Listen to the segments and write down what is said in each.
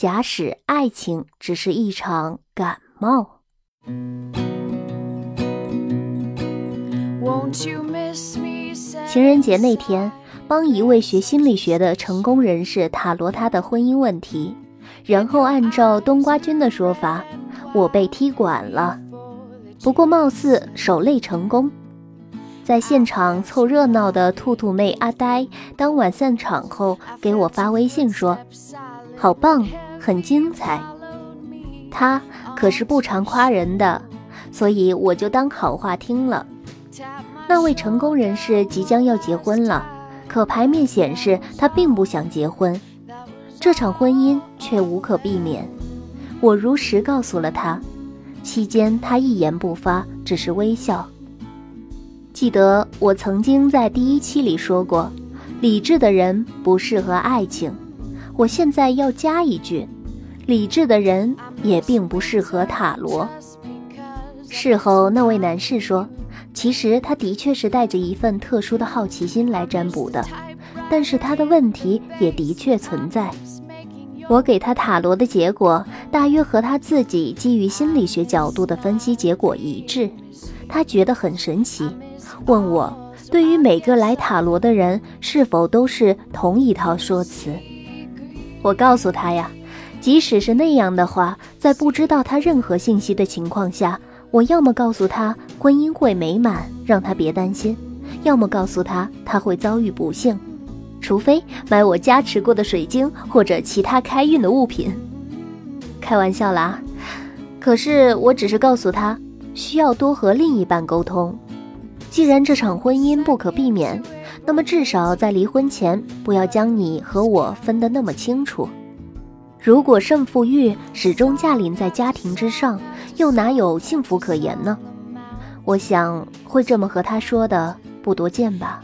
假使爱情只是一场感冒。情人节那天，帮一位学心理学的成功人士塔罗他的婚姻问题，然后按照冬瓜君的说法，我被踢馆了。不过貌似守擂成功。在现场凑热闹的兔兔妹阿呆，当晚散场后给我发微信说：“好棒，很精彩。”他可是不常夸人的，所以我就当好话听了。那位成功人士即将要结婚了，可牌面显示他并不想结婚，这场婚姻却无可避免。我如实告诉了他，期间他一言不发，只是微笑。记得我曾经在第一期里说过，理智的人不适合爱情。我现在要加一句，理智的人也并不适合塔罗。事后那位男士说。其实他的确是带着一份特殊的好奇心来占卜的，但是他的问题也的确存在。我给他塔罗的结果大约和他自己基于心理学角度的分析结果一致，他觉得很神奇，问我对于每个来塔罗的人是否都是同一套说辞。我告诉他呀，即使是那样的话，在不知道他任何信息的情况下。我要么告诉他婚姻会美满，让他别担心；要么告诉他他会遭遇不幸，除非买我加持过的水晶或者其他开运的物品。开玩笑啦，可是我只是告诉他需要多和另一半沟通。既然这场婚姻不可避免，那么至少在离婚前不要将你和我分得那么清楚。如果胜负欲始终驾临在家庭之上，又哪有幸福可言呢？我想会这么和他说的不多见吧。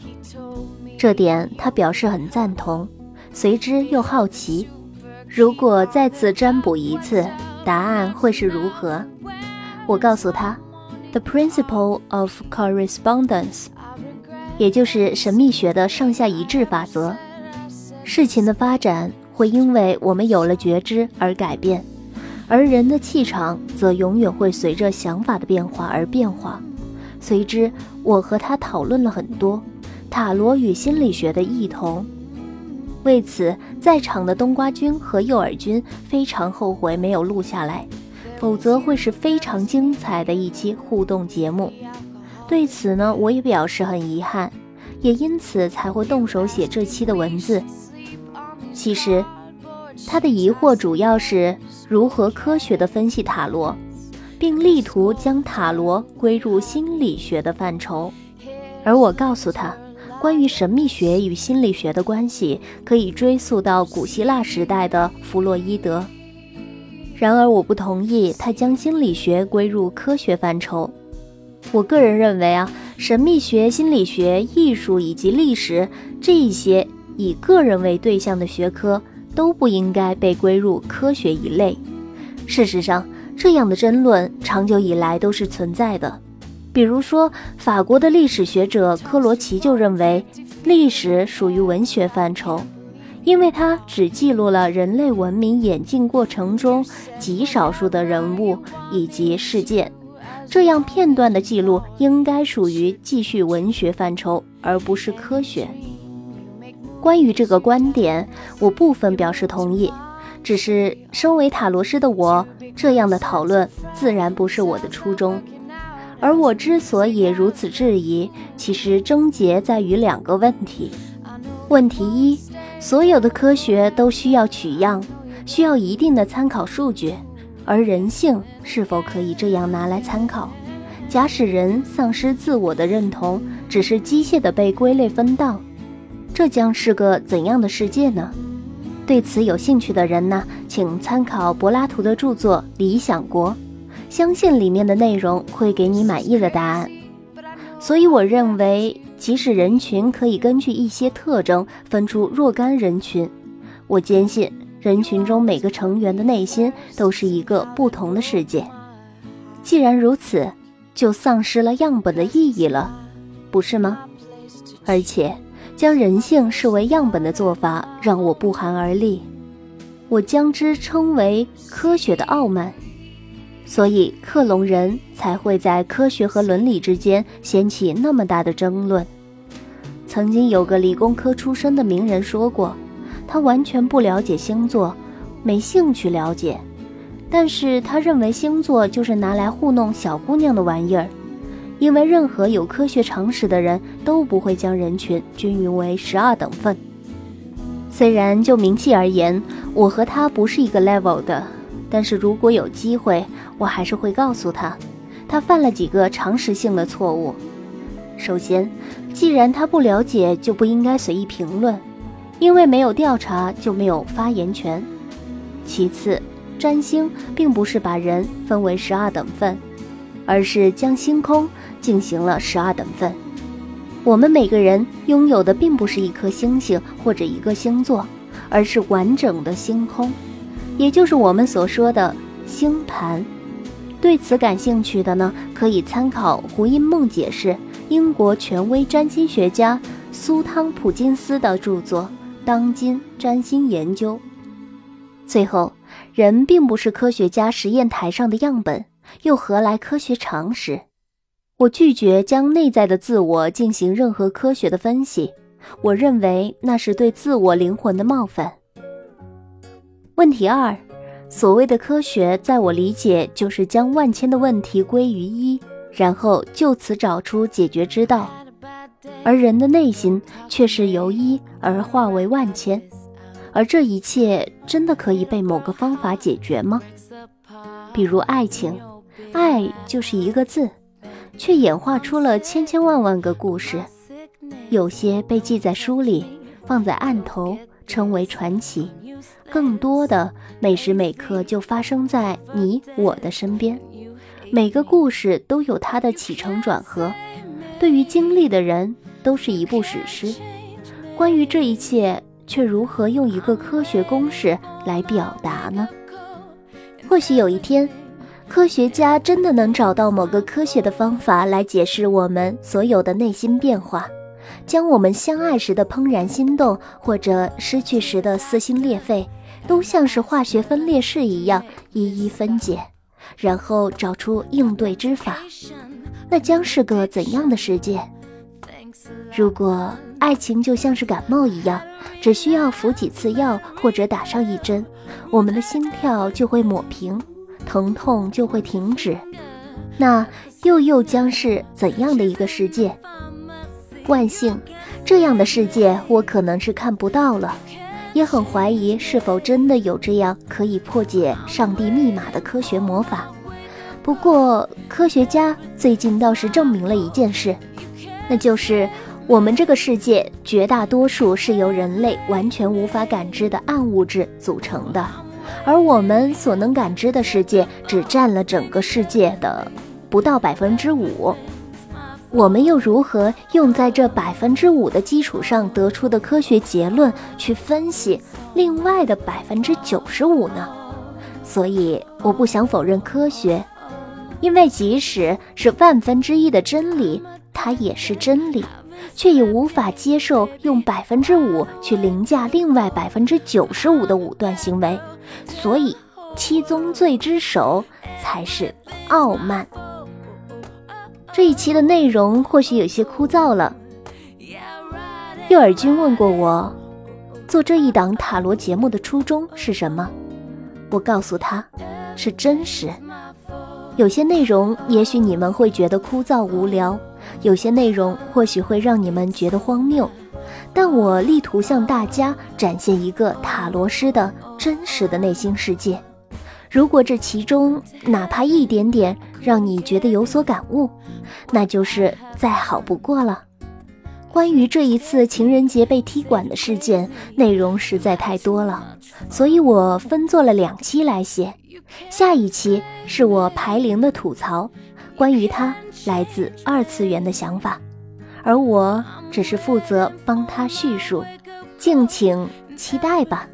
这点他表示很赞同，随之又好奇，如果再次占卜一次，答案会是如何？我告诉他，The principle of correspondence，也就是神秘学的上下一致法则。事情的发展会因为我们有了觉知而改变。而人的气场则永远会随着想法的变化而变化。随之，我和他讨论了很多塔罗与心理学的异同。为此，在场的冬瓜君和诱饵君非常后悔没有录下来，否则会是非常精彩的一期互动节目。对此呢，我也表示很遗憾，也因此才会动手写这期的文字。其实。他的疑惑主要是如何科学地分析塔罗，并力图将塔罗归入心理学的范畴。而我告诉他，关于神秘学与心理学的关系可以追溯到古希腊时代的弗洛伊德。然而，我不同意他将心理学归入科学范畴。我个人认为啊，神秘学、心理学、艺术以及历史这些以个人为对象的学科。都不应该被归入科学一类。事实上，这样的争论长久以来都是存在的。比如说，法国的历史学者科罗奇就认为，历史属于文学范畴，因为它只记录了人类文明演进过程中极少数的人物以及事件。这样片段的记录应该属于继续文学范畴，而不是科学。关于这个观点，我部分表示同意，只是身为塔罗师的我，这样的讨论自然不是我的初衷。而我之所以如此质疑，其实症结在于两个问题。问题一：所有的科学都需要取样，需要一定的参考数据，而人性是否可以这样拿来参考？假使人丧失自我的认同，只是机械的被归类分档。这将是个怎样的世界呢？对此有兴趣的人呢，请参考柏拉图的著作《理想国》，相信里面的内容会给你满意的答案。所以，我认为，即使人群可以根据一些特征分出若干人群，我坚信人群中每个成员的内心都是一个不同的世界。既然如此，就丧失了样本的意义了，不是吗？而且。将人性视为样本的做法让我不寒而栗。我将之称为科学的傲慢。所以克隆人才会在科学和伦理之间掀起那么大的争论。曾经有个理工科出身的名人说过，他完全不了解星座，没兴趣了解，但是他认为星座就是拿来糊弄小姑娘的玩意儿，因为任何有科学常识的人都不会将人群均匀为十二等份。虽然就名气而言，我和他不是一个 level 的，但是如果有机会。我还是会告诉他，他犯了几个常识性的错误。首先，既然他不了解，就不应该随意评论，因为没有调查就没有发言权。其次，占星并不是把人分为十二等份，而是将星空进行了十二等份。我们每个人拥有的并不是一颗星星或者一个星座，而是完整的星空，也就是我们所说的星盘。对此感兴趣的呢，可以参考胡因梦解释英国权威占星学家苏汤普金斯的著作《当今占星研究》。最后，人并不是科学家实验台上的样本，又何来科学常识？我拒绝将内在的自我进行任何科学的分析，我认为那是对自我灵魂的冒犯。问题二。所谓的科学，在我理解，就是将万千的问题归于一，然后就此找出解决之道。而人的内心却是由一而化为万千，而这一切真的可以被某个方法解决吗？比如爱情，爱就是一个字，却演化出了千千万万个故事，有些被记在书里，放在案头，称为传奇。更多的每时每刻就发生在你我的身边，每个故事都有它的起承转合，对于经历的人都是一部史诗。关于这一切，却如何用一个科学公式来表达呢？或许有一天，科学家真的能找到某个科学的方法来解释我们所有的内心变化。将我们相爱时的怦然心动，或者失去时的撕心裂肺，都像是化学分裂式一样一一分解，然后找出应对之法。那将是个怎样的世界？如果爱情就像是感冒一样，只需要服几次药或者打上一针，我们的心跳就会抹平，疼痛就会停止，那又又将是怎样的一个世界？万幸，这样的世界我可能是看不到了，也很怀疑是否真的有这样可以破解上帝密码的科学魔法。不过，科学家最近倒是证明了一件事，那就是我们这个世界绝大多数是由人类完全无法感知的暗物质组成的，而我们所能感知的世界只占了整个世界的不到百分之五。我们又如何用在这百分之五的基础上得出的科学结论去分析另外的百分之九十五呢？所以我不想否认科学，因为即使是万分之一的真理，它也是真理，却也无法接受用百分之五去凌驾另外百分之九十五的武断行为。所以七宗罪之首才是傲慢。这一期的内容或许有些枯燥了。右耳君问过我，做这一档塔罗节目的初衷是什么？我告诉他，是真实。有些内容也许你们会觉得枯燥无聊，有些内容或许会让你们觉得荒谬，但我力图向大家展现一个塔罗师的真实的内心世界。如果这其中哪怕一点点让你觉得有所感悟，那就是再好不过了。关于这一次情人节被踢馆的事件，内容实在太多了，所以我分做了两期来写。下一期是我排灵的吐槽，关于他来自二次元的想法，而我只是负责帮他叙述，敬请期待吧。